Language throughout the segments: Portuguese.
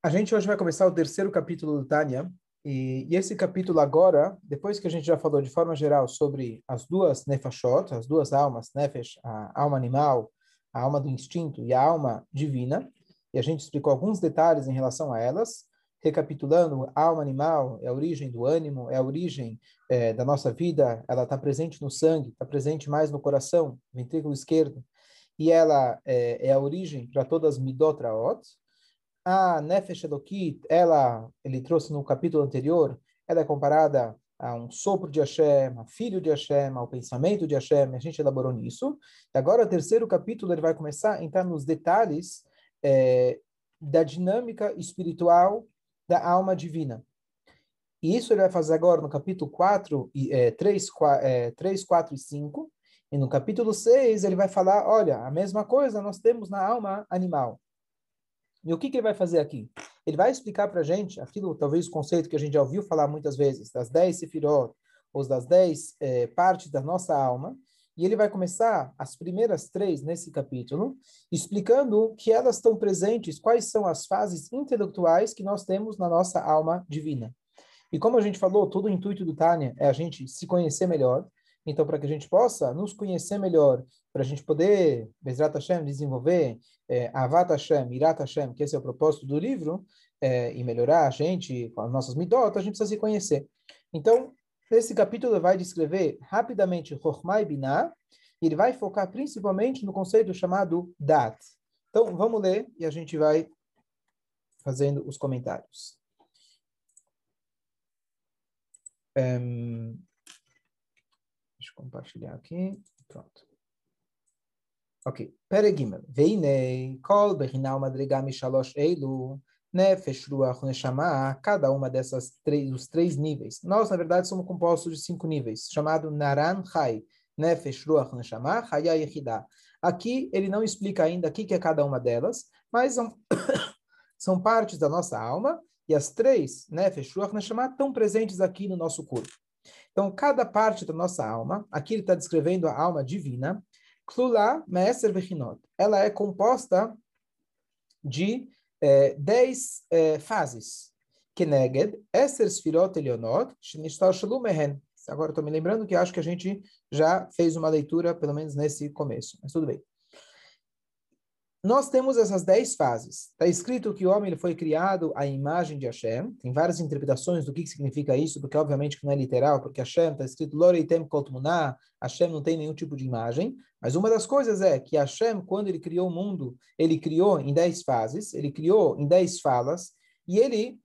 A gente hoje vai começar o terceiro capítulo do Tânia, e, e, esse capítulo agora, depois que a gente já falou de forma geral sobre as duas nefashot, as duas almas, nefesh, a alma animal, a alma do instinto e a alma divina, e a gente explicou alguns detalhes em relação a elas, recapitulando, a alma animal é a origem do ânimo, é a origem é, da nossa vida, ela está presente no sangue, está presente mais no coração, ventrículo esquerdo, e ela é, é a origem para todas as midotraot, a Nefesh Elokit, ela, ele trouxe no capítulo anterior, ela é comparada a um sopro de Hashem, a filho de Hashem, ao pensamento de Hashem, a gente elaborou nisso. E agora, o terceiro capítulo, ele vai começar a entrar nos detalhes é, da dinâmica espiritual da alma divina. E isso ele vai fazer agora no capítulo 4, é, 3, 4, é, 3, 4 e 5. E no capítulo 6 ele vai falar, olha, a mesma coisa nós temos na alma animal. E o que, que ele vai fazer aqui? Ele vai explicar para a gente aquilo, talvez o conceito que a gente já ouviu falar muitas vezes, das dez sefirot, ou das dez eh, partes da nossa alma, e ele vai começar as primeiras três nesse capítulo, explicando que elas estão presentes, quais são as fases intelectuais que nós temos na nossa alma divina. E como a gente falou, todo o intuito do Tânia é a gente se conhecer melhor, então, para que a gente possa nos conhecer melhor, para a gente poder, Bezrat Hashem, desenvolver é, Avat Hashem, Irat Hashem, que esse é o propósito do livro, é, e melhorar a gente com as nossas midot, a gente precisa se conhecer. Então, esse capítulo vai descrever rapidamente Chokhmah e Binah, e ele vai focar principalmente no conceito chamado Dat. Então, vamos ler e a gente vai fazendo os comentários. Um, eu compartilhar aqui. Pronto. Ok. Peregimel. Veinei, kol bechinal madriga mishalosh eilu, nefesh ruach neshama, cada uma dessas três, os três níveis. Nós, na verdade, somos compostos de cinco níveis, chamado naran chai, nefesh ruach neshama, chaya yechidá. Aqui, ele não explica ainda o que é cada uma delas, mas são, são partes da nossa alma, e as três, nefesh ruach neshama, estão presentes aqui no nosso corpo. Então, cada parte da nossa alma, aqui ele está descrevendo a alma divina, Klula Me'eser Vechinot. Ela é composta de eh, dez eh, fases. Keneged, Eser Sfirot Elionot, Shnishtar Shalom Mehen. Agora estou me lembrando que acho que a gente já fez uma leitura, pelo menos nesse começo, mas tudo bem nós temos essas dez fases. Está escrito que o homem ele foi criado à imagem de Hashem. Tem várias interpretações do que, que significa isso, porque obviamente que não é literal, porque Hashem está escrito Loreitem Kotmuná, Hashem não tem nenhum tipo de imagem. Mas uma das coisas é que Hashem, quando ele criou o mundo, ele criou em dez fases, ele criou em dez falas, e ele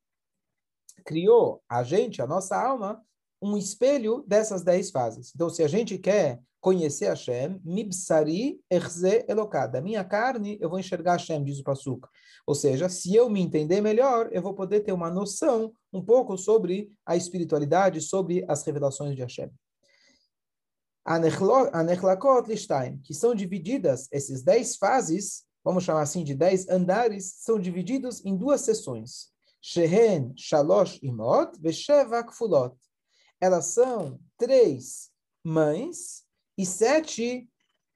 criou a gente, a nossa alma, um espelho dessas dez fases. Então, se a gente quer conhecer Hashem, mibsari erze elokad. Da minha carne, eu vou enxergar Hashem, diz o Pasuk. Ou seja, se eu me entender melhor, eu vou poder ter uma noção um pouco sobre a espiritualidade, sobre as revelações de Hashem. Anechlakot lishtaim, que são divididas, esses dez fases, vamos chamar assim de dez andares, são divididos em duas seções. Shehen, Shalosh Imot, Vesheva Kfulot. Elas são três mães e sete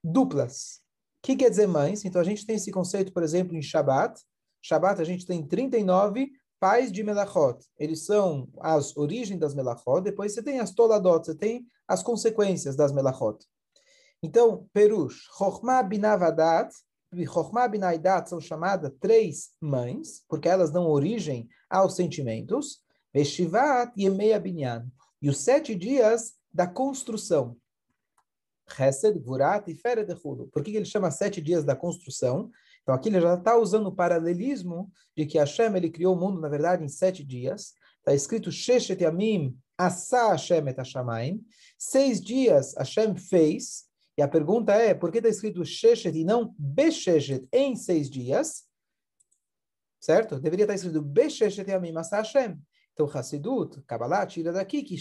duplas. O que quer dizer mães? Então a gente tem esse conceito, por exemplo, em Shabat. Shabat a gente tem 39 pais de Melachot. Eles são as origens das Melachot. Depois você tem as Toladot, você tem as consequências das Melachot. Então, Perush, Chokhmah Binavadat e Chokhmah Binaidat são chamadas três mães, porque elas dão origem aos sentimentos. Veshivat Meia Binyan. E os sete dias da construção. Hesed, Gurat e Feret Por que ele chama sete dias da construção? Então aqui ele já está usando o paralelismo de que Hashem ele criou o mundo, na verdade, em sete dias. Está escrito Sheshet Yamim Asa Hashem et Hashamayim. Seis dias Hashem fez. E a pergunta é, por que está escrito Sheshet e não Besheshet em seis dias? Certo? Deveria estar escrito Besheshet Yamim Asa Hashem. Então, Hassidut, Kabbalah, tira daqui que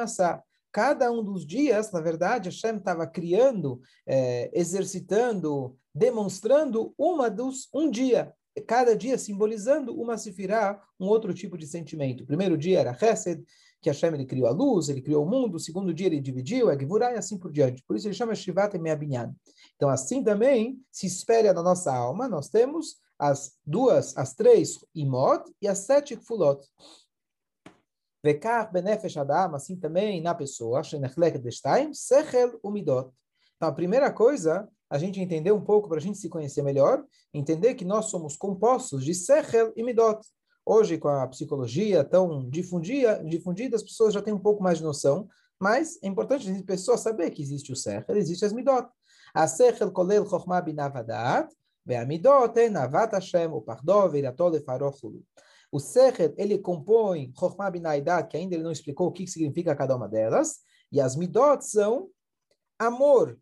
Asa cada um dos dias, na verdade, Hashem estava criando, é, exercitando, demonstrando uma dos um dia, cada dia simbolizando uma sefirá, um outro tipo de sentimento. O primeiro dia era Hesed, que Hashem ele criou a luz, ele criou o mundo. O segundo dia ele dividiu, é Gevurah e assim por diante. Por isso ele chama Shivat Meabinyan. Então assim também se espelha na nossa alma, nós temos as duas, as três imot e as sete kfulot. Vekar benefesh adam, assim também na pessoa, shenechlek destaim, sechel umidot. Então, a primeira coisa, a gente entender um pouco, para a gente se conhecer melhor, entender que nós somos compostos de sechel e midot. Hoje, com a psicologia tão difundida, difundida, as pessoas já têm um pouco mais de noção, mas é importante a pessoa saber que existe o sechel, existe as midot. A sechel kolel chokhmah binavadat, ve'amidot navat Hashem, o pardó, veirato lefarochulu. O Secher, ele compõe Chokhmah Binaidat, que ainda ele não explicou o que significa cada uma delas, e as Midot são amor.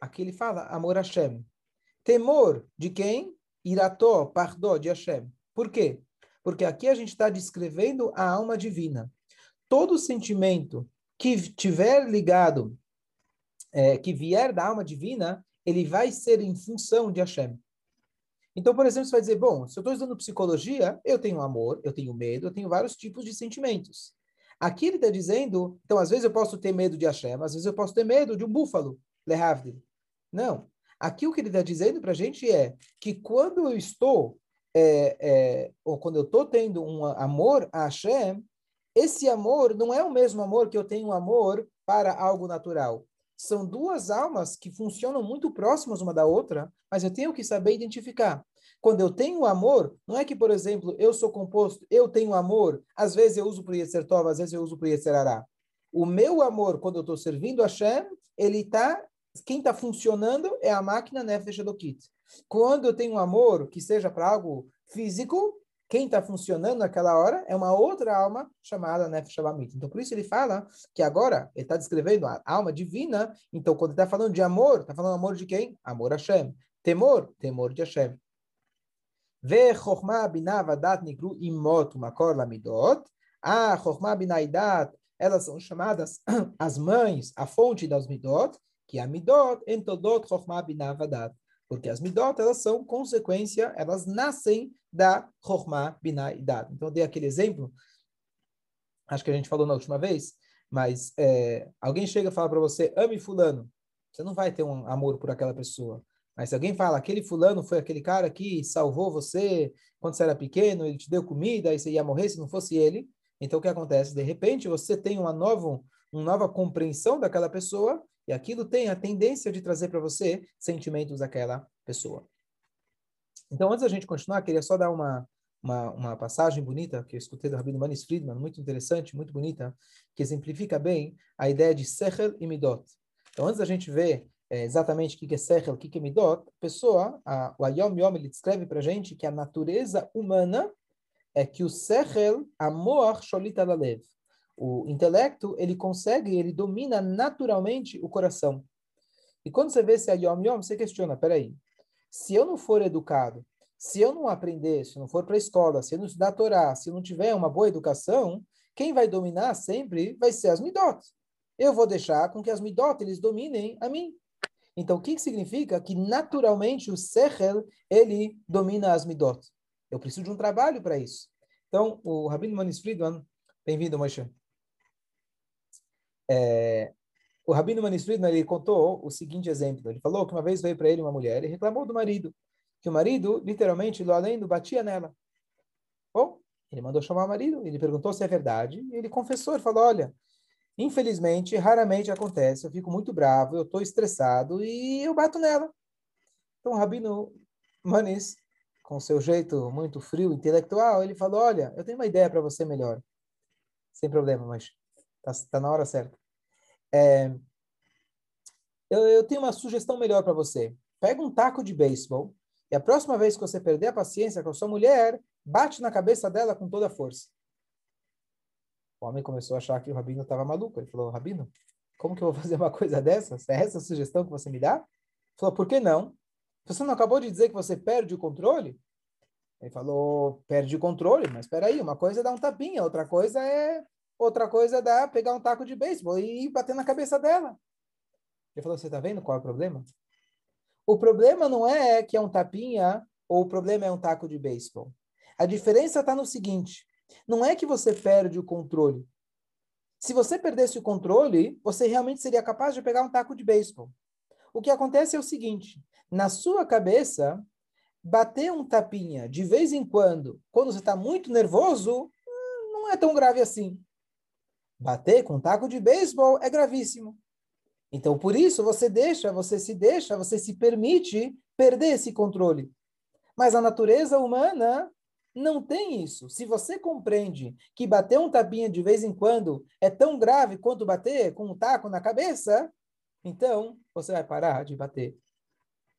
Aqui ele fala amor a Hashem. Temor de quem? Irató, pardó de Hashem. Por quê? Porque aqui a gente está descrevendo a alma divina. Todo sentimento que tiver ligado, é, que vier da alma divina, ele vai ser em função de Hashem. Então, por exemplo, você vai dizer, bom, se eu estou estudando psicologia, eu tenho amor, eu tenho medo, eu tenho vários tipos de sentimentos. Aqui ele está dizendo, então, às vezes eu posso ter medo de Hashem, às vezes eu posso ter medo de um búfalo, Lehavdil. Não. Aqui o que ele está dizendo para a gente é que quando eu estou, é, é, ou quando eu estou tendo um amor a Hashem, esse amor não é o mesmo amor que eu tenho amor para algo natural são duas almas que funcionam muito próximas uma da outra, mas eu tenho que saber identificar. Quando eu tenho amor, não é que, por exemplo, eu sou composto, eu tenho amor, às vezes eu uso para Yetzer Tov, às vezes eu uso para Yetzer Ará. O meu amor, quando eu estou servindo a Hashem, ele está, quem está funcionando é a máquina Nefesh Elokit. Quando eu tenho amor que seja para algo físico, quem está funcionando naquela hora é uma outra alma chamada Nefesh Shabamit. Então, por isso ele fala que agora ele está descrevendo a alma divina. Então, quando ele está falando de amor, está falando amor de quem? Amor a Hashem. Temor, temor de Hashem. Ve binah dat nikru imot makor lamidot. A chokhmah binah elas são chamadas as mães, a fonte das midot, que é a midot entodot chokhmah binah dat. Porque as midot, elas são consequência, elas nascem da Chokhmah, Binah. Então, eu dei aquele exemplo, acho que a gente falou na última vez, mas é, alguém chega e fala para você, ame fulano, você não vai ter um amor por aquela pessoa. Mas se alguém fala, aquele fulano foi aquele cara que salvou você quando você era pequeno, ele te deu comida e você ia morrer se não fosse ele, então o que acontece? De repente você tem uma nova, uma nova compreensão daquela pessoa e aquilo tem a tendência de trazer para você sentimentos daquela pessoa. Então, antes da gente continuar, queria só dar uma, uma, uma passagem bonita que eu escutei do Rabino Manis Friedman, muito interessante, muito bonita, que exemplifica bem a ideia de Sechel e Midot. Então, antes da gente ver é, exatamente o que é Sechel, o que é Midot, a pessoa, a, o Ayom Yom, ele descreve para a gente que a natureza humana é que o Sechel, amor, Sholita Lalev, o intelecto, ele consegue, ele domina naturalmente o coração. E quando você vê esse Ayom Yom, você questiona, peraí, se eu não for educado, se eu não aprender, se eu não for para a escola, se eu não estudar a Torá, se eu não tiver uma boa educação, quem vai dominar sempre vai ser as midot. Eu vou deixar com que as midot eles dominem a mim. Então, o que, significa? Que naturalmente o sechel, ele domina as midot. Eu preciso de um trabalho para isso. Então, o Rabino Manis Friedman, bem-vindo, Moshe é, o Rabino Manis Friedman ele contou o seguinte exemplo. Ele falou que uma vez veio para ele uma mulher e reclamou do marido, que o marido, literalmente, do além do batia nela. Bom, ele mandou chamar o marido, ele perguntou se é verdade, e ele confessou, ele falou, olha, infelizmente, raramente acontece, eu fico muito bravo, eu estou estressado e eu bato nela. Então, o Rabino Manis, com seu jeito muito frio, intelectual, ele falou, olha, eu tenho uma ideia para você melhor. Sem problema, mas Está tá na hora certa. É, eu, eu tenho uma sugestão melhor para você. Pega um taco de beisebol e a próxima vez que você perder a paciência com a sua mulher, bate na cabeça dela com toda a força. O homem começou a achar que o rabino estava maluco. Ele falou, rabino, como que eu vou fazer uma coisa dessa? É essa a sugestão que você me dá? Ele falou, por que não? Você não acabou de dizer que você perde o controle? Ele falou, perde o controle, mas espera aí, uma coisa é dar um tapinha, outra coisa é Outra coisa é dar, pegar um taco de beisebol e bater na cabeça dela. Ele falou, você está vendo qual é o problema? O problema não é que é um tapinha ou o problema é um taco de beisebol. A diferença está no seguinte, não é que você perde o controle. Se você perdesse o controle, você realmente seria capaz de pegar um taco de beisebol. O que acontece é o seguinte, na sua cabeça, bater um tapinha de vez em quando, quando você está muito nervoso, hum, não é tão grave assim. Bater com um taco de beisebol é gravíssimo. Então, por isso, você deixa, você se deixa, você se permite perder esse controle. Mas a natureza humana não tem isso. Se você compreende que bater um tapinha de vez em quando é tão grave quanto bater com um taco na cabeça, então você vai parar de bater.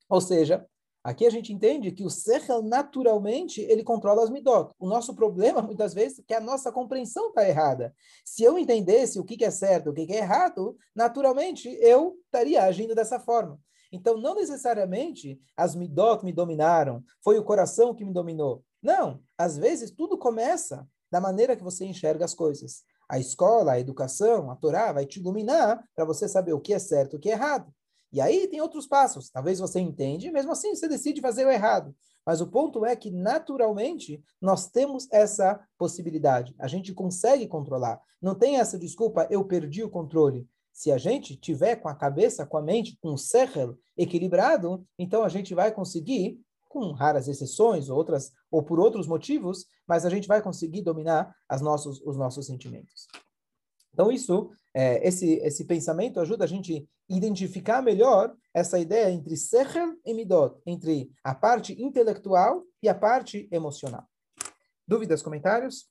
Ou seja, aqui a gente entende que o Sechel, naturalmente, ele controla as midot. O nosso problema, muitas vezes, é que a nossa compreensão está errada. Se eu entendesse o que é certo, o que é errado, naturalmente, eu estaria agindo dessa forma. Então, não necessariamente as midot me dominaram, foi o coração que me dominou. Não, às vezes tudo começa da maneira que você enxerga as coisas. A escola, a educação, a Torá vai te iluminar para você saber o que é certo e o que é errado. E aí tem outros passos. Talvez você entende, mesmo assim você decide fazer o errado. Mas o ponto é que, naturalmente, nós temos essa possibilidade. A gente consegue controlar. Não tem essa desculpa, eu perdi o controle. Se a gente tiver com a cabeça, com a mente, com o sechel equilibrado, então a gente vai conseguir, com raras exceções ou outras ou por outros motivos, mas a gente vai conseguir dominar as nossos, os nossos sentimentos. Então isso, é, esse esse pensamento ajuda a gente identificar melhor essa ideia entre sechel e midot, entre a parte intelectual e a parte emocional. Dúvidas, comentários?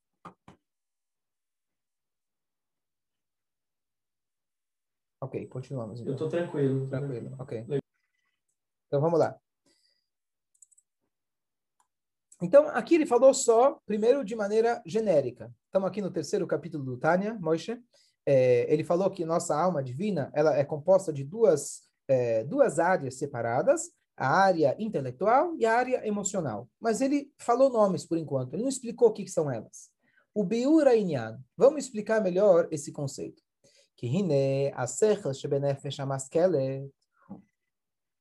Ok, continuamos. Então. Eu estou tranquilo. Tranquilo, ok. Então vamos lá. Então, aqui ele falou só, primeiro, de maneira genérica. Estamos aqui no terceiro capítulo do Tânia, Moshe. É, ele falou que nossa alma divina ela é composta de duas, é, duas áreas separadas, a área intelectual e a área emocional. Mas ele falou nomes por enquanto, ele não explicou o que, que são elas. O Biura Inyan. Vamos explicar melhor esse conceito. Que hine amaskelet.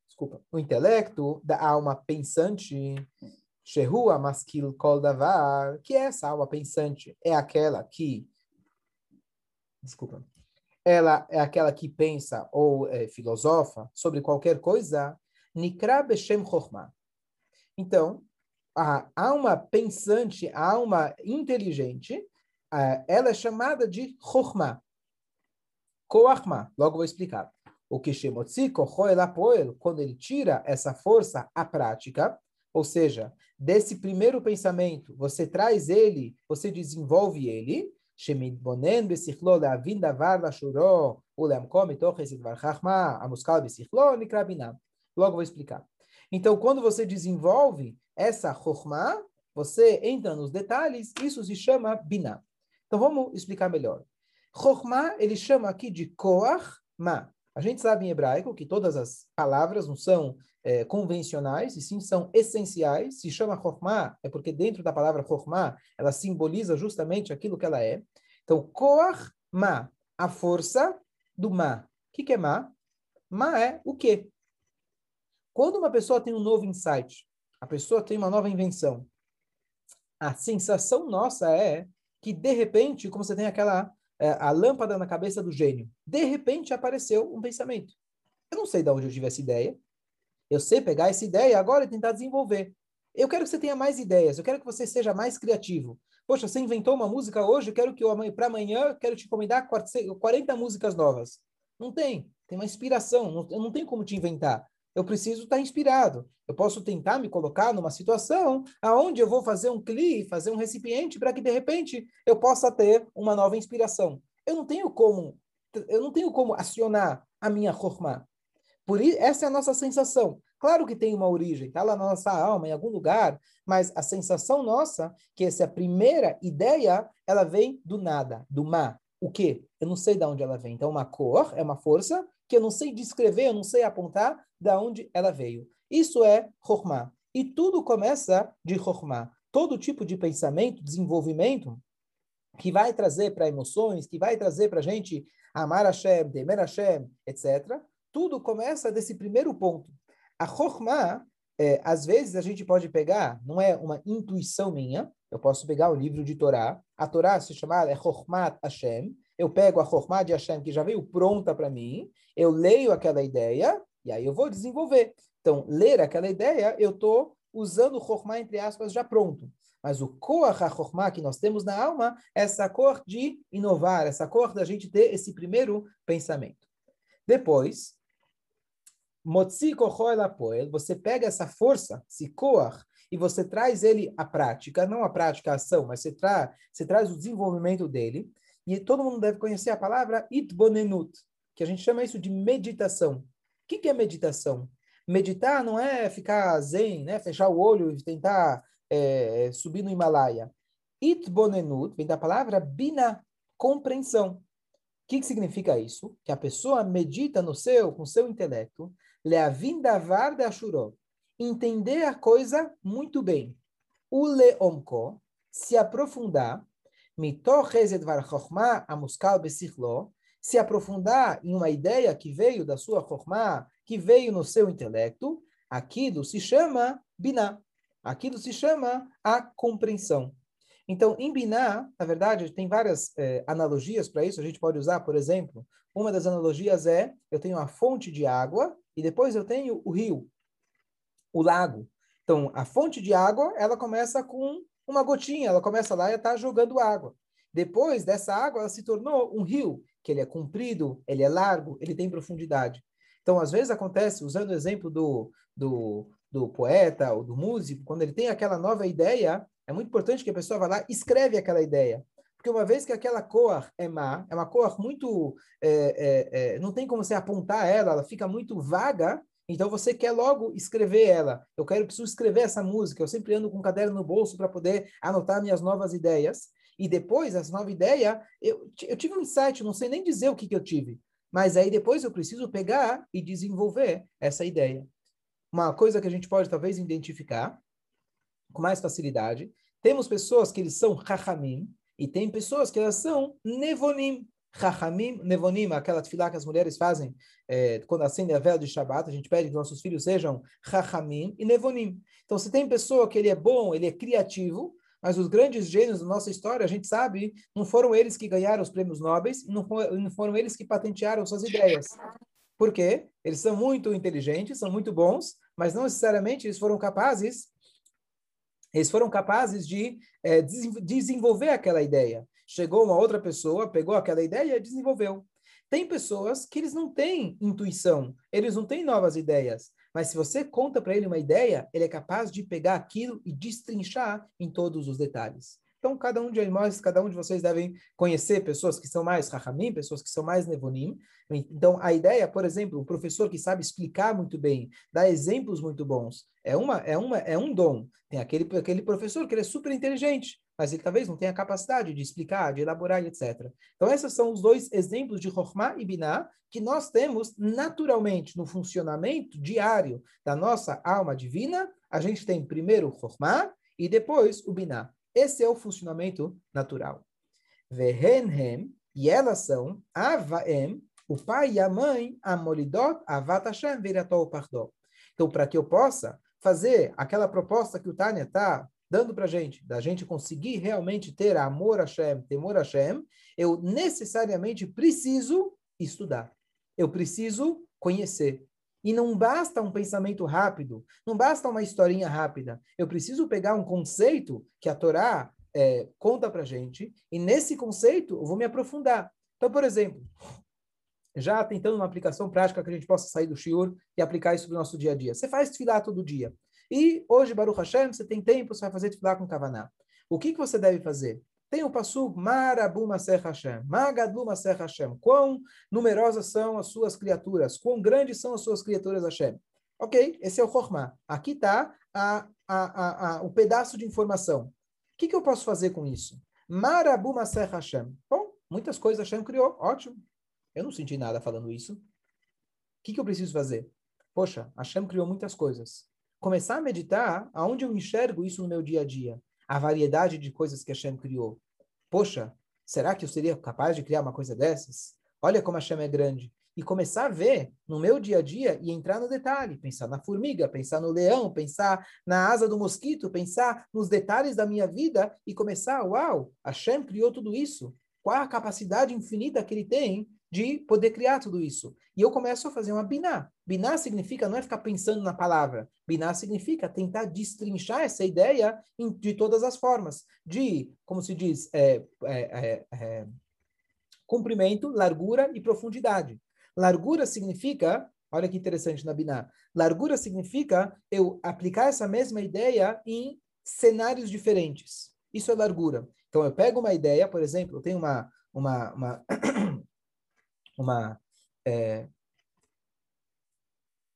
Desculpa. O intelecto da alma pensante Shehu Amaskil Kol Davar, que é essa alma pensante, é aquela que, desculpa, ela é aquela que pensa ou é, filosofa sobre qualquer coisa, Nikra Beshem Chokhmah. Então, a alma pensante, a alma inteligente, ela é chamada de Chokhmah. Koachmah, logo vou explicar. O que Shemotzi Apoel, quando ele tira essa força à prática, ou seja, desse primeiro pensamento, você traz ele, você desenvolve ele, Logo vou explicar. Então, quando você desenvolve essa chokhmah, você entra nos detalhes, isso se chama binah. Então, vamos explicar melhor. Chokhmah, ele chama aqui de koach ma. A gente sabe em hebraico que todas as palavras não são é, convencionais, e sim são essenciais. Se chama Chokhmah, é porque dentro da palavra Chokhmah, ela simboliza justamente aquilo que ela é. Então, Koach Ma, a força do Ma. O que, que é Ma? Ma é o quê? Quando uma pessoa tem um novo insight, a pessoa tem uma nova invenção, a sensação nossa é que, de repente, como você tem aquela é, a lâmpada na cabeça do gênio. De repente apareceu um pensamento. Eu não sei de onde eu tive essa ideia. Eu sei pegar essa ideia agora e tentar desenvolver. Eu quero que você tenha mais ideias. Eu quero que você seja mais criativo. Poxa, você inventou uma música hoje, eu quero que para amanhã, quero te encomendar 40 músicas novas. Não tem. Tem uma inspiração. eu não tenho como te inventar eu preciso estar inspirado. Eu posso tentar me colocar numa situação aonde eu vou fazer um clique, fazer um recipiente para que de repente eu possa ter uma nova inspiração. Eu não tenho como, eu não tenho como acionar a minha chokmah. Por isso, essa é a nossa sensação. Claro que tem uma origem, está lá na nossa alma, em algum lugar, mas a sensação nossa, que essa é primeira ideia, ela vem do nada, do má. O quê? Eu não sei de onde ela vem. Então, uma cor é uma força que eu não sei descrever, eu não sei apontar de onde ela veio. Isso é Chokhmah. E tudo começa de Chokhmah. Todo tipo de pensamento, desenvolvimento, que vai trazer para emoções, que vai trazer para a gente amar Hashem, temer Hashem, etc. Tudo começa desse primeiro ponto. A Chokhmah, é, às vezes a gente pode pegar, não é uma intuição minha, eu posso pegar o livro de Torá, a Torá se chama é Chokhmat Hashem, eu pego a Chokhmah de Hashem, que já veio pronta para mim, eu leio aquela ideia, e aí eu vou desenvolver. Então, ler aquela ideia, eu estou usando o Chokhmah, entre aspas, já pronto. Mas o Koach HaChokhmah que nós temos na alma, é essa cor de inovar, essa cor da gente ter esse primeiro pensamento. Depois, Você pega essa força, Koach, e você traz ele à prática, não a prática, a ação, mas você, tra você traz o desenvolvimento dele. E todo mundo deve conhecer a palavra Itbonenut, que a gente chama isso de meditação. O que, que é meditação? Meditar não é ficar zen, né? fechar o olho e tentar é, subir no Himalaia. Itbonenut vem da palavra bina, compreensão. O que, que significa isso? Que a pessoa medita no seu, com seu intelecto, leavindavar de ashurov, entender a coisa muito bem. O leomko, se aprofundar, se aprofundar em uma ideia que veio da sua chokmah, que veio no seu intelecto, aquilo se chama biná. Aquilo se chama a compreensão. Então, em Biná, na verdade, tem várias eh, analogias para isso. A gente pode usar, por exemplo, uma das analogias é: eu tenho a fonte de água e depois eu tenho o rio, o lago. Então, a fonte de água, ela começa com uma gotinha, ela começa lá e está jogando água. Depois dessa água, ela se tornou um rio, que ele é comprido, ele é largo, ele tem profundidade. Então, às vezes acontece, usando o exemplo do, do, do poeta ou do músico, quando ele tem aquela nova ideia, é muito importante que a pessoa vá lá e escreve aquela ideia. Porque uma vez que aquela cor é má, é uma cor muito. É, é, é, não tem como você apontar ela, ela fica muito vaga, então você quer logo escrever ela. Eu quero, preciso escrever essa música. Eu sempre ando com um caderno no bolso para poder anotar minhas novas ideias. E depois, essa nova ideia, eu, eu tive um insight, não sei nem dizer o que, que eu tive. Mas aí depois eu preciso pegar e desenvolver essa ideia. Uma coisa que a gente pode talvez identificar com mais facilidade. Temos pessoas que eles são rachamim e tem pessoas que elas são nevonim. Chachamim, nevonim, aquela tefilá que as mulheres fazem é, quando acendem a vela de Shabbat, a gente pede que nossos filhos sejam chachamim e nevonim. Então, se tem pessoa que ele é bom, ele é criativo, mas os grandes gênios da nossa história, a gente sabe, não foram eles que ganharam os prêmios nobres, não, não foram eles que patentearam suas ideias. Por quê? Eles são muito inteligentes, são muito bons, mas não necessariamente eles foram capazes eles foram capazes de é, desenvolver aquela ideia. Chegou uma outra pessoa, pegou aquela ideia e desenvolveu. Tem pessoas que eles não têm intuição, eles não têm novas ideias. Mas se você conta para ele uma ideia, ele é capaz de pegar aquilo e destrinchar em todos os detalhes. Então, cada um de nós, cada um de vocês devem conhecer pessoas que são mais rahamim, pessoas que são mais nevonim. Então, a ideia, por exemplo, um professor que sabe explicar muito bem, dar exemplos muito bons, é uma é uma é um dom. Tem aquele aquele professor que ele é super inteligente, mas ele talvez não tenha capacidade de explicar, de elaborar, etc. Então, esses são os dois exemplos de Chokhmah e Binah que nós temos naturalmente no funcionamento diário da nossa alma divina. A gente tem primeiro Chokhmah e depois o Binah. Esse é o funcionamento natural. Vehenhem, e elas são Avaem, o pai e a mãe, Amolidot, Avat Hashem, Viratol Pardot. Então, para que eu possa fazer aquela proposta que o Tânia está dando para a gente, da gente conseguir realmente ter amor a Hashem, temor a Hashem, eu necessariamente preciso estudar. Eu preciso conhecer. E não basta um pensamento rápido, não basta uma historinha rápida. Eu preciso pegar um conceito que a Torá é, conta para gente, e nesse conceito eu vou me aprofundar. Então, por exemplo, já tentando uma aplicação prática que a gente possa sair do shiur e aplicar isso no nosso dia a dia. Você faz tefilá todo dia. E hoje, Baruch Hashem, você tem tempo, você vai fazer tefilá com kavaná. O que, que você deve fazer? Tem o passo Marabu Maser Hashem, Magadu Maser Hashem. Quão numerosas são as suas criaturas, quão grandes são as suas criaturas Hashem. Ok, esse é o Chokhmah. Aqui está o pedaço de informação. O que, que eu posso fazer com isso? Marabu Maser Hashem. Bom, muitas coisas Hashem criou, ótimo. Eu não senti nada falando isso. O que, que eu preciso fazer? Poxa, Hashem criou muitas coisas. Começar a meditar aonde eu enxergo isso no meu dia a dia a variedade de coisas que Hashem criou. Poxa, será que eu seria capaz de criar uma coisa dessas? Olha como Hashem é grande. E começar a ver no meu dia a dia e entrar no detalhe, pensar na formiga, pensar no leão, pensar na asa do mosquito, pensar nos detalhes da minha vida e começar, uau, Hashem criou tudo isso. Qual a capacidade infinita que ele tem de poder criar tudo isso. E eu começo a fazer uma biná. Biná significa não é ficar pensando na palavra. Biná significa tentar destrinchar essa ideia de todas as formas. De, como se diz, é, é, é, é, comprimento, largura e profundidade. Largura significa, olha que interessante na Biná, largura significa eu aplicar essa mesma ideia em cenários diferentes. Isso é largura. Então eu pego uma ideia, por exemplo, eu tenho uma, uma, uma uma, é,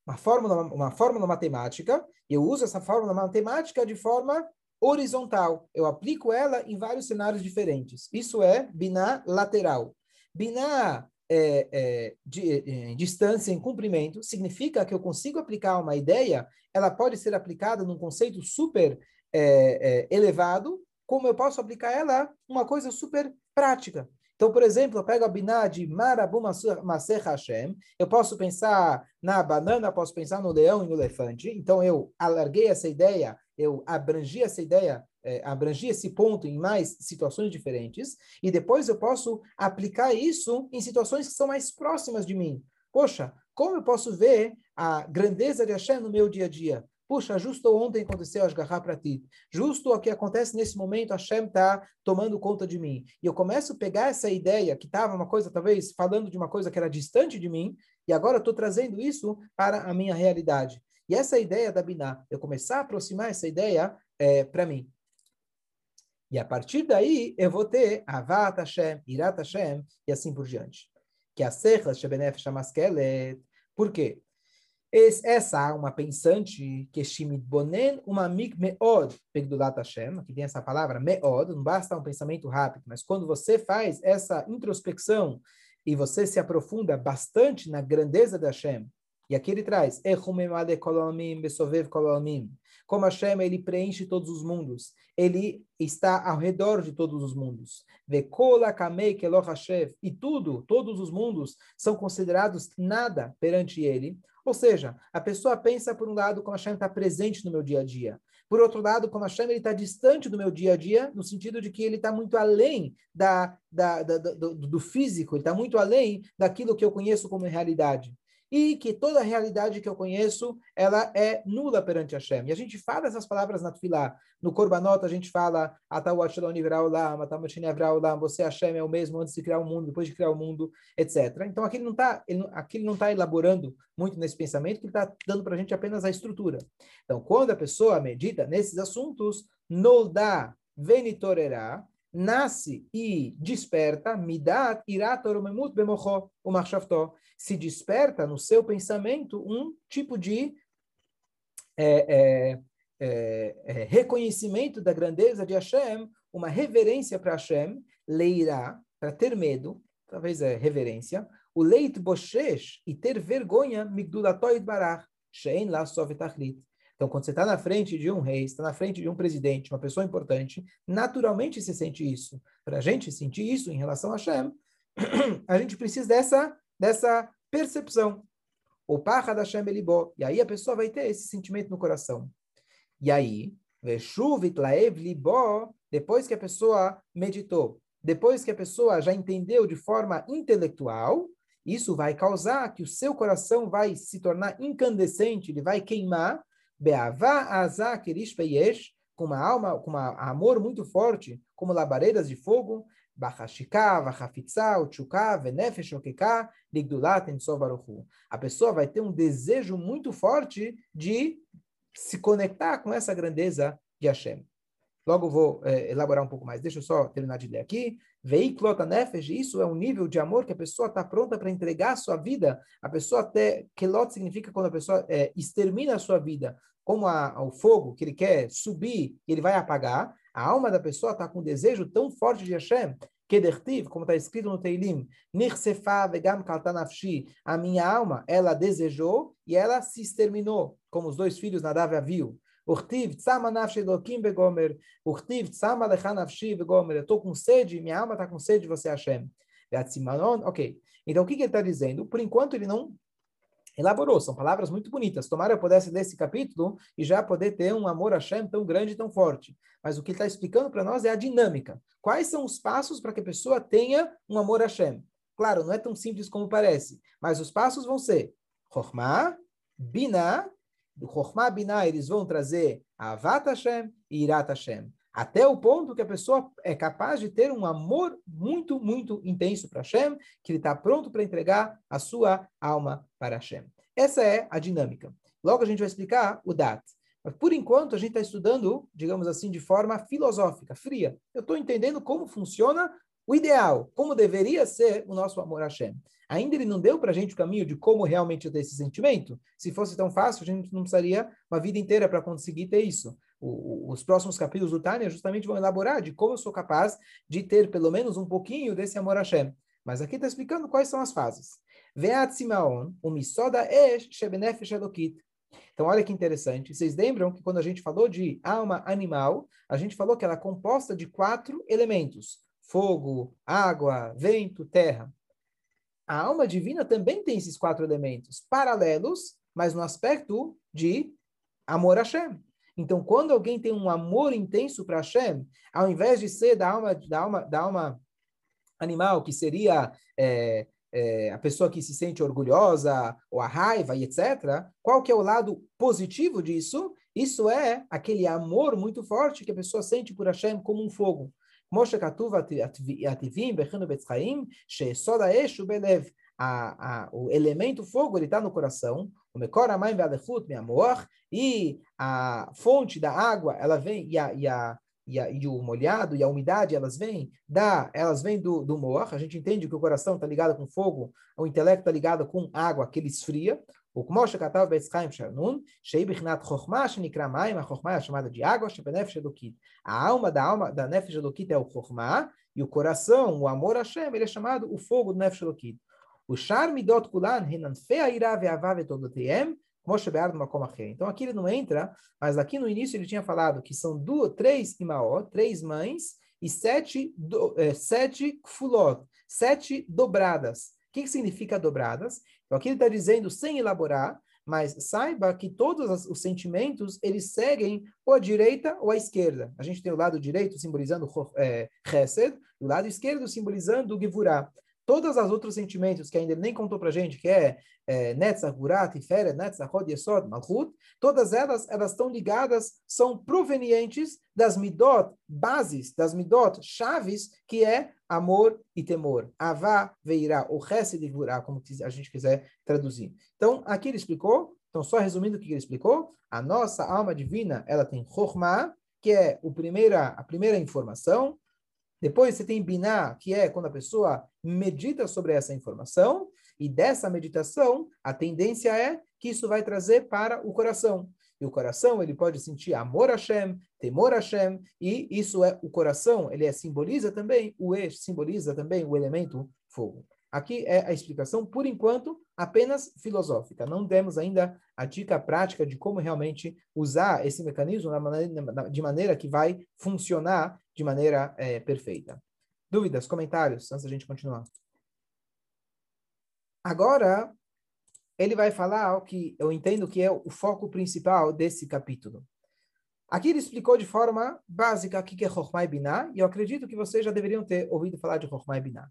uma, fórmula, uma fórmula matemática, e eu uso essa fórmula matemática de forma horizontal. Eu aplico ela em vários cenários diferentes. Isso é biná lateral. Biná é, é, de, é, distância em comprimento significa que eu consigo aplicar uma ideia, ela pode ser aplicada num conceito super é, é, elevado, como eu posso aplicar ela uma coisa super prática. Então, por exemplo, eu pego a biná de Marabu Maser Hashem, eu posso pensar na banana, posso pensar no leão e no elefante. Então, eu alarguei essa ideia, eu abrangi essa ideia, é, abrangi esse ponto em mais situações diferentes, e depois eu posso aplicar isso em situações que são mais próximas de mim. Poxa, como eu posso ver a grandeza de Hashem no meu dia a dia? Puxa, justo ontem aconteceu Ashgaha para ti. Justo o que acontece nesse momento, Hashem está tomando conta de mim. E eu começo a pegar essa ideia, que estava uma coisa, talvez, falando de uma coisa que era distante de mim, e agora estou trazendo isso para a minha realidade. E essa ideia da Binah, eu começar a aproximar essa ideia é, para mim. E a partir daí, eu vou ter Avat Hashem, Irat Hashem, e assim por diante. Que a Sechas Shebenef Shamaskelet. Por quê? Essa alma pensante, que shimit bonen, uma mig meod, pegdulat Hashem, aqui tem essa palavra meod, não basta um pensamento rápido, mas quando você faz essa introspecção e você se aprofunda bastante na grandeza de Hashem, e aqui ele traz, como Hashem, ele preenche todos os mundos. Ele está ao redor de todos os mundos. E tudo, todos os mundos, são considerados nada perante ele. Ou seja, a pessoa pensa, por um lado, como Hashem está presente no meu dia a dia. Por outro lado, como Hashem está distante do meu dia a dia, no sentido de que ele está muito além da, da, da do, do, físico, ele está muito além daquilo que eu conheço como realidade e que toda a realidade que eu conheço, ela é nula perante Hashem. E a gente fala essas palavras na Tfilá. No Korbanot a gente fala, você Hashem é o mesmo antes de criar o mundo, depois de criar o mundo, etc. Então aqui ele não está aqui não está elaborando muito nesse pensamento, que ele está dando para a gente apenas a estrutura. Então, quando a pessoa medita nesses assuntos, nolda venitorerá, nasce e desperta, midat iratoromemut bemocho, o marchaftó, se desperta no seu pensamento um tipo de é, é, é, é, reconhecimento da grandeza de Hashem, uma reverência para Hashem, leirá, para ter medo, talvez é reverência, o leit boshesh, e ter vergonha, migdulatoid barach, shein la sovetachlit, então, quando você está na frente de um rei, está na frente de um presidente, uma pessoa importante, naturalmente se sente isso. Para a gente sentir isso em relação a Hashem, a gente precisa dessa, dessa percepção. O parra da Hashem Elibó. E aí a pessoa vai ter esse sentimento no coração. E aí, depois que a pessoa meditou, depois que a pessoa já entendeu de forma intelectual, isso vai causar que o seu coração vai se tornar incandescente, ele vai queimar, Beavá azá kerish peyesh, com uma alma, com um amor muito forte, como labaredas de fogo, Bachashika, Vachafitzá, Uchuká, Venefesh, Okeká, Ligdulat, Ensovaruhu. A pessoa vai ter um desejo muito forte de se conectar com essa grandeza de Hashem. Logo vou é, elaborar um pouco mais. Deixa eu só terminar de ler aqui. Veiklota nefesh, isso é um nível de amor que a pessoa está pronta para entregar a sua vida. A pessoa até, kelot significa quando a pessoa é, extermina a sua vida como a, o fogo que ele quer subir e ele vai apagar, a alma da pessoa está com um desejo tão forte de Hashem, Kedertiv, como está escrito no Teilim, Nirsefa vegam kaltanafshi, a minha alma, ela desejou e ela se exterminou, como os dois filhos Nadav e. Urtiv tzama nafshi elokim begomer, urtiv tzama lecha nafshi begomer, eu estou com sede, minha alma está com sede de você, Hashem. Ok. Então, o que, que ele está dizendo? Por enquanto, ele não elaborou. São palavras muito bonitas. Tomara eu pudesse ler esse capítulo e já poder ter um amor a Hashem tão grande e tão forte. Mas o que ele está explicando para nós é a dinâmica. Quais são os passos para que a pessoa tenha um amor a Hashem? Claro, não é tão simples como parece, mas os passos vão ser Chokhmah, Binah, do Chokhmah Binah eles vão trazer Avat Hashem e Irat Hashem. Até o ponto que a pessoa é capaz de ter um amor muito, muito intenso para Hashem, que ele está pronto para entregar a sua alma para Hashem. Essa é a dinâmica. Logo a gente vai explicar o Dat. Mas por enquanto a gente está estudando, digamos assim, de forma filosófica, fria. Eu estou entendendo como funciona o ideal, como deveria ser o nosso amor a Hashem. Ainda ele não deu para a gente o caminho de como realmente ter esse sentimento. Se fosse tão fácil, a gente não precisaria uma vida inteira para conseguir ter isso. O, os próximos capítulos do Tânia justamente vão elaborar de como eu sou capaz de ter pelo menos um pouquinho desse amor a Hashem. Mas aqui está explicando quais são as fases. Ve'at simaon, umisoda esh shebenefesh elokit. Então, olha que interessante. Vocês lembram que quando a gente falou de alma animal, a gente falou que ela é composta de quatro elementos: fogo, água, vento, terra. A alma divina também tem esses quatro elementos paralelos, mas no aspecto de amor a Hashem. Então, quando alguém tem um amor intenso para Hashem, ao invés de ser da alma, da alma, da alma animal, que seria é, é, a pessoa que se sente orgulhosa, ou a raiva e etc., qual que é o lado positivo disso? Isso é aquele amor muito forte que a pessoa sente por Hashem como um fogo. Moshe Katuv Ativim Bechanu Betzchaim Shesoda Eshu Belev o elemento fogo ele está no coração, o Mekor Amayim Ve'alechut Me'amor, e a fonte da água, ela vem, a, a a, e, o molhado e a umidade, elas vêm da, elas vêm do, do mor. A gente entende que o coração está ligado com fogo, o intelecto está ligado com água, que ele esfria. O Kmoshe Katav Betzchaim Sharnun, Shei Bichnat Chochmah Shenikra Maim, a Chochmah é chamada de água, Elokit. A alma da Nefesh Elokit é o Chochmah, e o coração, o amor a Hashem, ele é chamado o fogo do Nefesh Elokit. O Shar Midot Kulan, Hinan Fea Ira Ve'avav Etodotiem, então aqui ele não entra, mas aqui no início ele tinha falado que são duas, três imaó, três mães, e sete, do, é, sete kfulot, sete dobradas. O que, significa dobradas? Então aqui ele está dizendo sem elaborar, mas saiba que todos os sentimentos eles seguem ou à direita ou à esquerda. A gente tem o lado direito simbolizando é, Chesed, e o lado esquerdo simbolizando Givurah todos os outros sentimentos que ainda ele nem contou para gente, que é, é Netzach, Gurat, Tiferet, Netzach, Hod, Yesod, Malchut, todas elas, elas estão ligadas, são provenientes das midot, bases, das midot, chaves, que é amor e temor. Avá, Veirá, ou Chesed e Gurá, como a gente quiser traduzir. Então, aqui ele explicou, então só resumindo o que ele explicou, a nossa alma divina, ela tem Chokhmah, que é o primeira, a primeira informação, depois você tem Biná, que é quando a pessoa medita sobre essa informação, e dessa meditação, a tendência é que isso vai trazer para o coração. E o coração, ele pode sentir amor a Hashem, temor a Hashem, e isso é o coração, ele é, simboliza também, o eixo simboliza também o elemento fogo. Aqui é a explicação, por enquanto, apenas filosófica. Não demos ainda a dica prática de como realmente usar esse mecanismo de maneira que vai funcionar de maneira é, perfeita. Dúvidas, comentários, antes da gente continuar? Agora, ele vai falar o que eu entendo que é o foco principal desse capítulo. Aqui ele explicou de forma básica o que é Chokhmah e Binah, e eu acredito que vocês já deveriam ter ouvido falar de Chokhmah e Binah.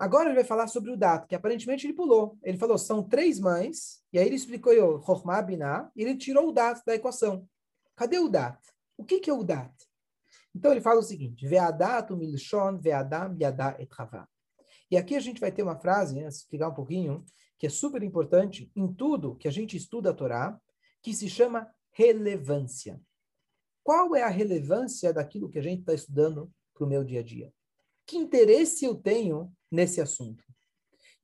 Agora ele vai falar sobre o dato, que aparentemente ele pulou. Ele falou, são três mães, e aí ele explicou Chokhmah Binah, e ele tirou o dato da equação. Cadê o dato? O que, que é o dato? Então ele fala o seguinte, Ve'adat milshon ve'adam yada et chava. E aqui a gente vai ter uma frase, né, explicar um pouquinho, que é super importante em tudo que a gente estuda a Torá, que se chama relevância. Qual é a relevância daquilo que a gente está estudando para o meu dia a dia? Que interesse eu tenho nesse assunto.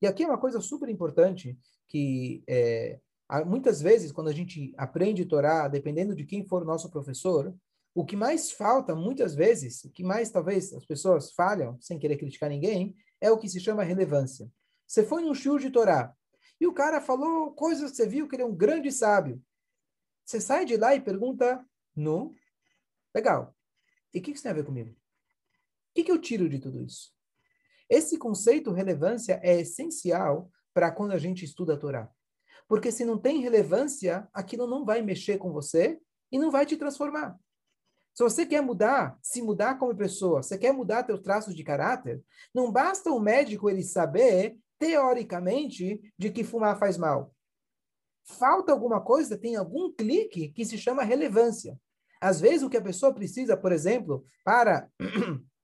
E aqui é uma coisa super importante que é, muitas vezes quando a gente aprende Torá, dependendo de quem for nosso professor, o que mais falta muitas vezes, o que mais talvez as pessoas falham, sem querer criticar ninguém, é o que se chama relevância. Você foi num show de Torá e o cara falou coisas que você viu que ele é um grande sábio. Você sai de lá e pergunta, não, legal. E o que, que isso tem a ver comigo? Que, que eu tiro de tudo isso? Esse conceito relevância é essencial para quando a gente estuda a Torá. Porque se não tem relevância, aquilo não vai mexer com você e não vai te transformar. Se você quer mudar, se mudar como pessoa, você quer mudar teus traços de caráter, não basta o médico ele saber, teoricamente, de que fumar faz mal. Falta alguma coisa, tem algum clique que se chama relevância. Às vezes, o que a pessoa precisa, por exemplo, para.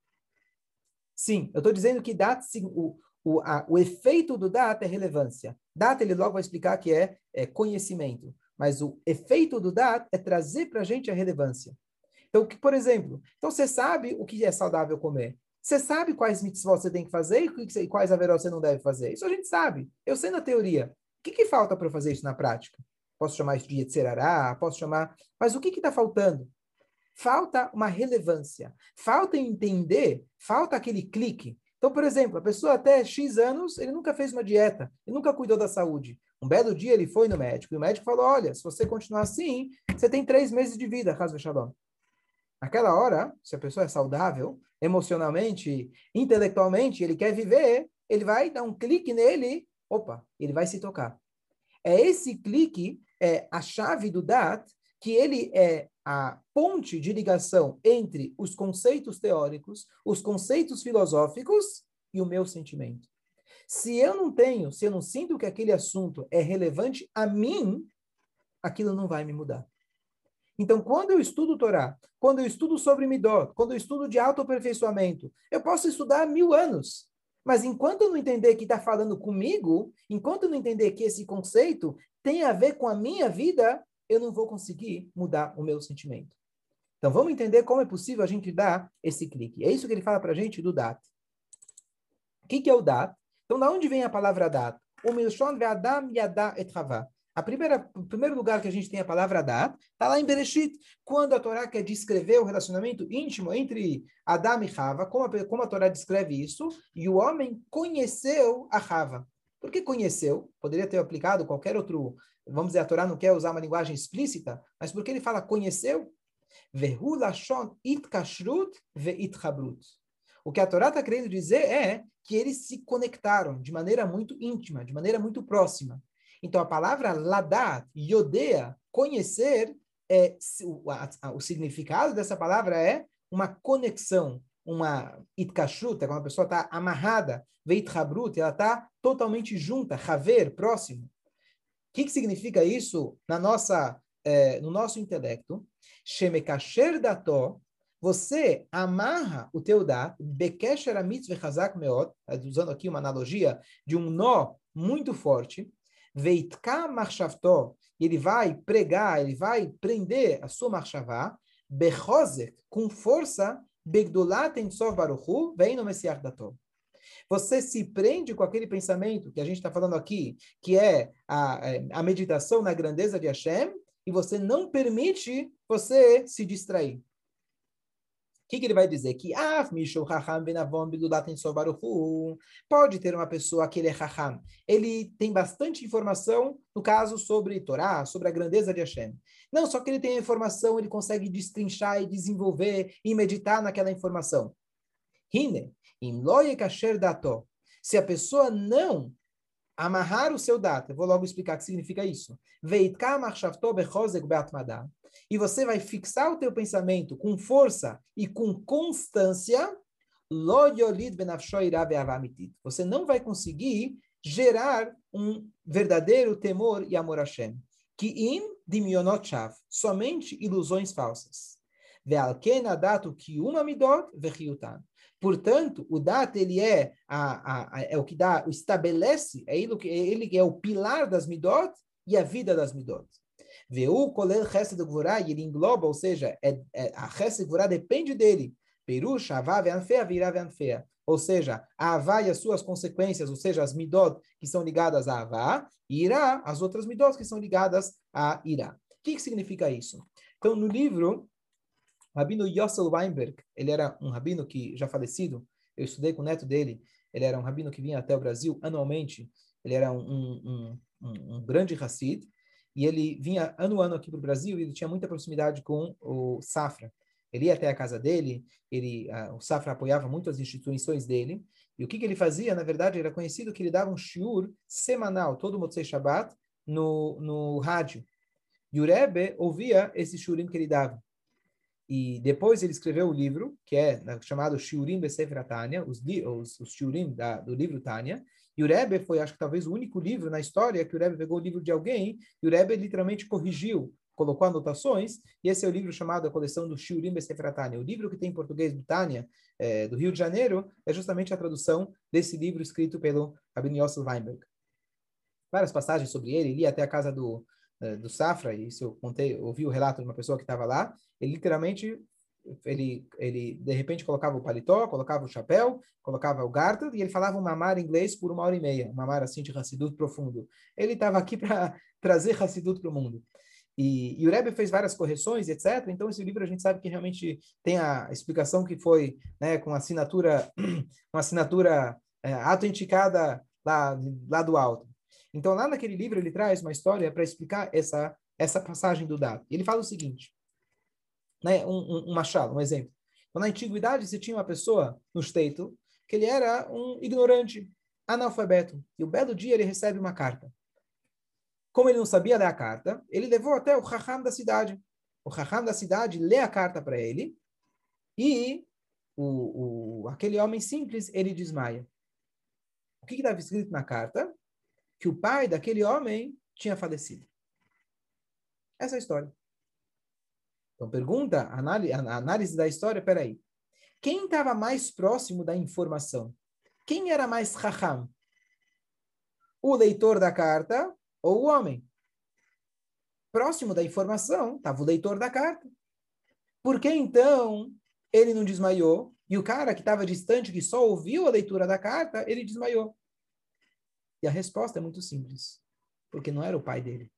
Sim, eu estou dizendo que data, o, o, a, o efeito do data é relevância. Data, ele logo vai explicar que é, é conhecimento. Mas o efeito do data é trazer para a gente a relevância. Então, que, por exemplo, então você sabe o que é saudável comer. Você sabe quais mitzvot você tem que fazer e quais haverá você não deve fazer. Isso a gente sabe. Eu sei na teoria. O que, que falta para fazer isso na prática? Posso chamar isso de Yetzerará, posso chamar... Mas o que está faltando? Falta uma relevância. Falta entender, falta aquele clique. Então, por exemplo, a pessoa até X anos, ele nunca fez uma dieta, ele nunca cuidou da saúde. Um belo dia ele foi no médico e o médico falou, olha, se você continuar assim, você tem três meses de vida, Hasbe Shalom. Naquela hora, se a pessoa é saudável, emocionalmente, intelectualmente, ele quer viver, ele vai dar um clique nele, opa, ele vai se tocar. É esse clique, é a chave do DAT, que ele é a ponte de ligação entre os conceitos teóricos, os conceitos filosóficos e o meu sentimento. Se eu não tenho, se eu não sinto que aquele assunto é relevante a mim, aquilo não vai me mudar. Então, quando eu estudo Torá, quando eu estudo sobre Midot, quando eu estudo de autoaperfeiçoamento, eu posso estudar mil anos. Mas enquanto eu não entender que está falando comigo, enquanto eu não entender que esse conceito tem a ver com a minha vida, eu não vou conseguir mudar o meu sentimento. Então, vamos entender como é possível a gente dar esse clique. É isso que ele fala para a gente do DAT. O que, que é o DAT? Então, da onde vem a palavra DAT? O Milshon ve'adam yada et havah. A primeira, o primeiro lugar que a gente tem a palavra dar está lá em Bereshit, quando a Torá quer descrever o relacionamento íntimo entre Adão e Rava, como a, como a Torá descreve isso, e o homem conheceu a Rava. Por que conheceu? Poderia ter aplicado qualquer outro, vamos dizer, a Torá não quer usar uma linguagem explícita, mas por que ele fala conheceu? Vehu lashon itkashrut veitchabrut. O que a Torá está querendo dizer é que eles se conectaram de maneira muito íntima, de maneira muito próxima. Então, a palavra ladat, yodea, conhecer, é, o, a, o significado dessa palavra é uma conexão, uma itkashrut, é quando a pessoa está amarrada, veitchabrut, ela está totalmente junta, haver, próximo. O que, que significa isso na nossa, é, no nosso intelecto? Shemekasher dato, você amarra o teu dat, bekesher mitzvah chazak meot, usando aqui uma analogia de um nó muito forte, Veitka marshavto, ele vai pregar, ele vai prender a sua marshavá, bechozek, com força, begdolat em baruchu, vem no Messias dato. Você se prende com aquele pensamento que a gente está falando aqui, que é a, a meditação na grandeza de Hashem, e você não permite você se distrair que, que ele vai dizer? Que pode ter uma pessoa que ele é Raham. Ele tem bastante informação, no caso, sobre Torá, sobre a grandeza de Hashem. Não só que ele tem a informação, ele consegue destrinchar e desenvolver e meditar naquela informação. Hine, kasher dato. Se a pessoa não amarrar o seu data, vou logo explicar o que significa isso. E você vai fixar o teu pensamento com força e com constância, você não vai conseguir gerar um verdadeiro temor e amor a Hashem. Que in dimionochav, somente ilusões falsas. que uma midot Portanto, o dat ele é, a, a, é o que dá, estabelece, é ele, ele é o pilar das midot e a vida das midot. Veu kolel chesed gvurá, e ele engloba, ou seja, é, é, a chesed gvurá depende dele. Perush, avá, veanfea, virá, veanfea. Ou seja, a avá e as suas consequências, ou seja, as midot que são ligadas a avá, e irá, as outras midot que são ligadas a irá. O que, que significa isso? Então, no livro, o rabino Yossel Weinberg, ele era um rabino que já falecido, eu estudei com o neto dele, ele era um rabino que vinha até o Brasil anualmente, ele era um, um, um, um grande Hassid, e ele vinha ano a ano aqui para o Brasil e ele tinha muita proximidade com o Safra. Ele ia até a casa dele, ele, uh, o Safra apoiava muito as instituições dele, e o que, que ele fazia, na verdade, era conhecido que ele dava um shiur semanal, todo Motzei Shabbat, no, no rádio. E o Rebbe ouvia esse shiurim que ele dava. E depois ele escreveu o livro, que é né, chamado Shiurim Besefer Tanya, os, os, os Shiurim da, do livro Tanya, e o Rebbe foi, acho que talvez, o único livro na história que o Rebbe pegou o livro de alguém e o Rebbe literalmente corrigiu, colocou anotações, e esse é o livro chamado A Coleção do Shiurim Besefer Tanya. O livro que tem em português do Tanya, é, do Rio de Janeiro, é justamente a tradução desse livro escrito pelo Rabin Yosef Weinberg. Várias passagens sobre ele, ele ia até a casa do, do Safra, e isso eu contei, ouvi o relato de uma pessoa que estava lá, ele literalmente ele, ele de repente colocava o paletó, colocava o chapéu, colocava o garter e ele falava um mamar inglês por uma hora e meia, um mamar assim de Hassidut profundo. Ele estava aqui para trazer Hassidut para o mundo. E, e, o Rebbe fez várias correções, etc. Então, esse livro a gente sabe que realmente tem a explicação que foi né, com assinatura, uma assinatura é, autenticada lá, lá do alto. Então, lá naquele livro, ele traz uma história para explicar essa, essa passagem do dado. Ele fala o seguinte: né, um, um, um machado, um exemplo. Então, na antiguidade, você tinha uma pessoa no esteito que ele era um ignorante, analfabeto. E o belo dia ele recebe uma carta. Como ele não sabia ler a carta, ele levou até o Raham da cidade. O Raham da cidade lê a carta para ele e o, o, aquele homem simples, ele desmaia. O que estava escrito na carta? Que o pai daquele homem tinha falecido. Essa é a história. Então, pergunta, análise, análise da história, peraí. Quem estava mais próximo da informação? Quem era mais raham? O leitor da carta ou o homem? Próximo da informação estava o leitor da carta. Por que então ele não desmaiou? E o cara que estava distante, que só ouviu a leitura da carta, ele desmaiou. E a resposta é muito simples. Porque não era o pai dele.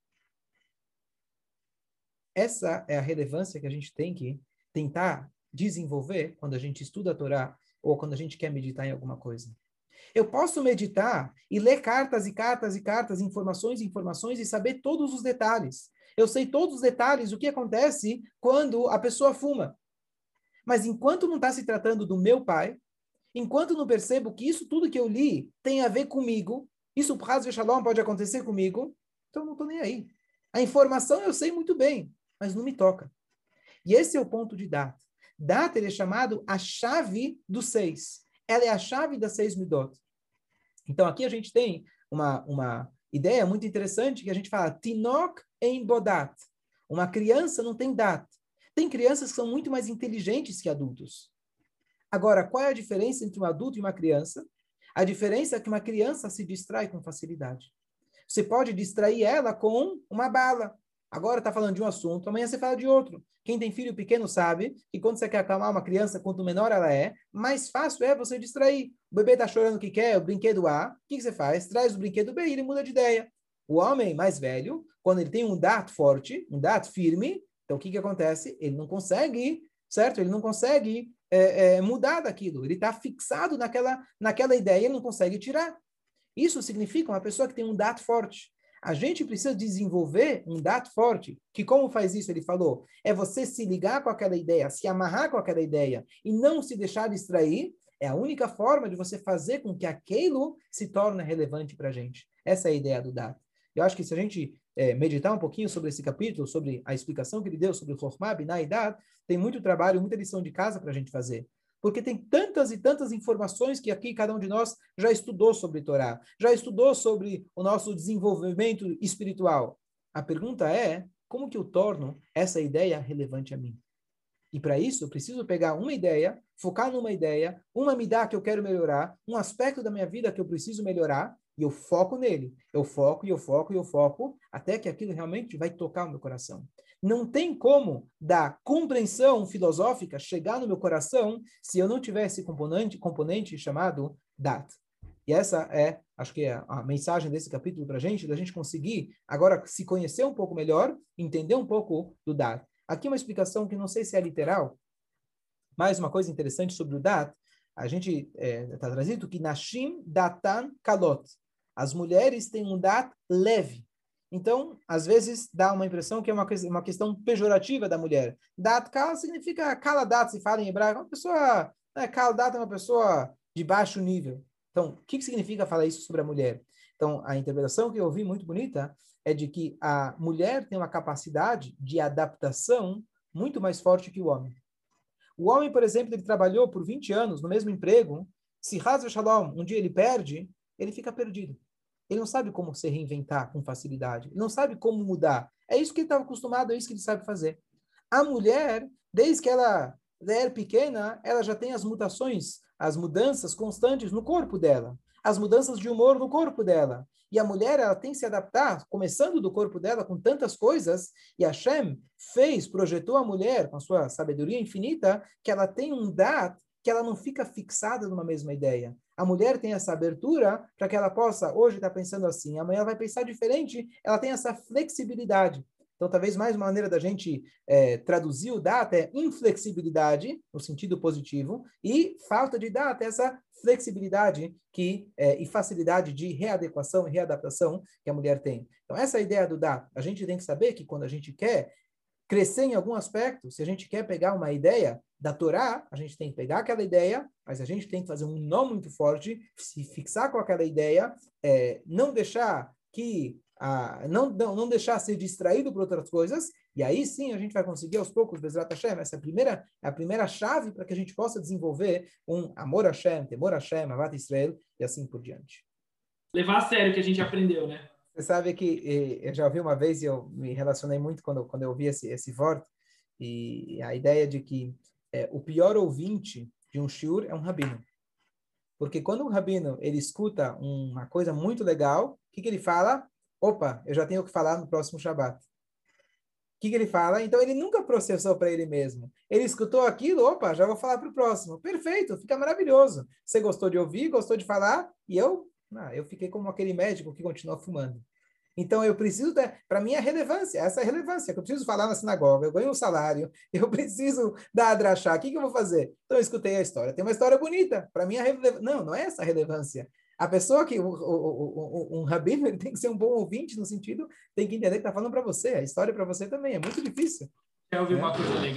Essa é a relevância que a gente tem que tentar desenvolver quando a gente estuda a Torá ou quando a gente quer meditar em alguma coisa. Eu posso meditar e ler cartas e cartas e cartas, informações e informações e saber todos os detalhes. Eu sei todos os detalhes o que acontece quando a pessoa fuma. Mas enquanto não está se tratando do meu pai, enquanto não percebo que isso tudo que eu li tem a ver comigo, isso, por Shalom, pode acontecer comigo, então não estou nem aí. A informação eu sei muito bem mas não me toca. E esse é o ponto de data. Data é chamado a chave dos seis. Ela é a chave das seis midot. Então aqui a gente tem uma, uma ideia muito interessante que a gente fala tinok em bodat. Uma criança não tem data. Tem crianças que são muito mais inteligentes que adultos. Agora, qual é a diferença entre um adulto e uma criança? A diferença é que uma criança se distrai com facilidade. Você pode distrair ela com uma bala. Agora está falando de um assunto, amanhã você fala de outro. Quem tem filho pequeno sabe que quando você quer acalmar uma criança, quanto menor ela é, mais fácil é você distrair. O bebê está chorando o que quer, o brinquedo A, o que, que você faz? Traz o brinquedo B e ele muda de ideia. O homem mais velho, quando ele tem um dato forte, um dato firme, então o que, que acontece? Ele não consegue, certo? Ele não consegue é, é, mudar daquilo. Ele está fixado naquela, naquela ideia, ele não consegue tirar. Isso significa uma pessoa que tem um dato forte. A gente precisa desenvolver um dado forte, que como faz isso, ele falou, é você se ligar com aquela ideia, se amarrar com aquela ideia e não se deixar distrair, é a única forma de você fazer com que aquilo se torne relevante para a gente. Essa é a ideia do dado. Eu acho que se a gente é, meditar um pouquinho sobre esse capítulo, sobre a explicação que ele deu sobre o Chokhmah, Binah e Dad, tem muito trabalho, muita lição de casa para a gente fazer porque tem tantas e tantas informações que aqui cada um de nós já estudou sobre Torá, já estudou sobre o nosso desenvolvimento espiritual. A pergunta é, como que eu torno essa ideia relevante a mim? E para isso, eu preciso pegar uma ideia, focar numa ideia, uma me dá que eu quero melhorar, um aspecto da minha vida que eu preciso melhorar, e eu foco nele. Eu foco, e eu foco, e eu foco, até que aquilo realmente vai tocar o meu coração. Não tem como da compreensão filosófica chegar no meu coração se eu não tiver esse componente, componente chamado dat. E essa é, acho que é a mensagem desse capítulo para a gente, da gente conseguir agora se conhecer um pouco melhor, entender um pouco do dat. Aqui uma explicação que não sei se é literal, mais uma coisa interessante sobre o dat, a gente está é, tá trazido que Nashim Datan Kalot. As mulheres têm um dat leve. Então, às vezes, dá uma impressão que é uma, uma questão pejorativa da mulher. Dat kala significa kala dat, se fala em hebraico. Uma pessoa, né, kala dat é uma pessoa de baixo nível. Então, o que, que significa falar isso sobre a mulher? Então, a interpretação que eu ouvi muito bonita é de que a mulher tem uma capacidade de adaptação muito mais forte que o homem. O homem, por exemplo, ele trabalhou por 20 anos no mesmo emprego, se Hazve Shalom, um dia ele perde, ele fica perdido. Ele não sabe como se reinventar com facilidade. Ele não sabe como mudar. É isso que ele estava acostumado, é isso que ele sabe fazer. A mulher, desde que ela é pequena, ela já tem as mutações, as mudanças constantes no corpo dela, as mudanças de humor no corpo dela. E a mulher, ela tem que se adaptar, começando do corpo dela com tantas coisas, e Hashem fez, projetou a mulher com a sua sabedoria infinita, que ela tem um dat que ela não fica fixada numa mesma ideia. A mulher tem essa abertura para que ela possa, hoje está pensando assim, amanhã vai pensar diferente, ela tem essa flexibilidade. Então, talvez mais uma maneira da gente é, traduzir o data é inflexibilidade, no sentido positivo, e falta de data, essa flexibilidade que, é, e facilidade de readequação e readaptação que a mulher tem. Então, essa é ideia do data. A gente tem que saber que quando a gente quer crescer em algum aspecto, se a gente quer pegar uma ideia da Torá, a gente tem que pegar aquela ideia, mas a gente tem que fazer um nó muito forte, se fixar com aquela ideia, é, não deixar que a, não, não, não deixar ser distraído por outras coisas, e aí sim a gente vai conseguir aos poucos, Bezrat Hashem, essa é a primeira, é a primeira chave para que a gente possa desenvolver um amor a Hashem, temor a Hashem, avat Israel, e assim por diante. Levar a sério o que a gente aprendeu, né? Você sabe que eu já ouvi uma vez e eu me relacionei muito quando, quando eu ouvi esse, esse voto, e a ideia de que é, o pior ouvinte de um shiur é um rabino. Porque quando um rabino ele escuta uma coisa muito legal, o que, que ele fala? Opa, eu já tenho o que falar no próximo Shabat. O que, que ele fala? Então ele nunca processou para ele mesmo. Ele escutou aquilo, opa, já vou falar para o próximo. Perfeito, fica maravilhoso. Você gostou de ouvir, gostou de falar, e eu ah, eu fiquei como aquele médico que continua fumando. Então, eu preciso, para mim, é relevância, essa é a relevância, eu preciso falar na sinagoga, eu ganho um salário, eu preciso dar a drachá, o que, que eu vou fazer? Então, eu escutei a história, tem uma história bonita, para mim, é relevância. Não, não é essa a relevância. A pessoa que, o, o, o, um rabino, ele tem que ser um bom ouvinte, no sentido, tem que entender que está falando para você, a história para você também, é muito difícil. Quer ouvir é. uma coisa legal?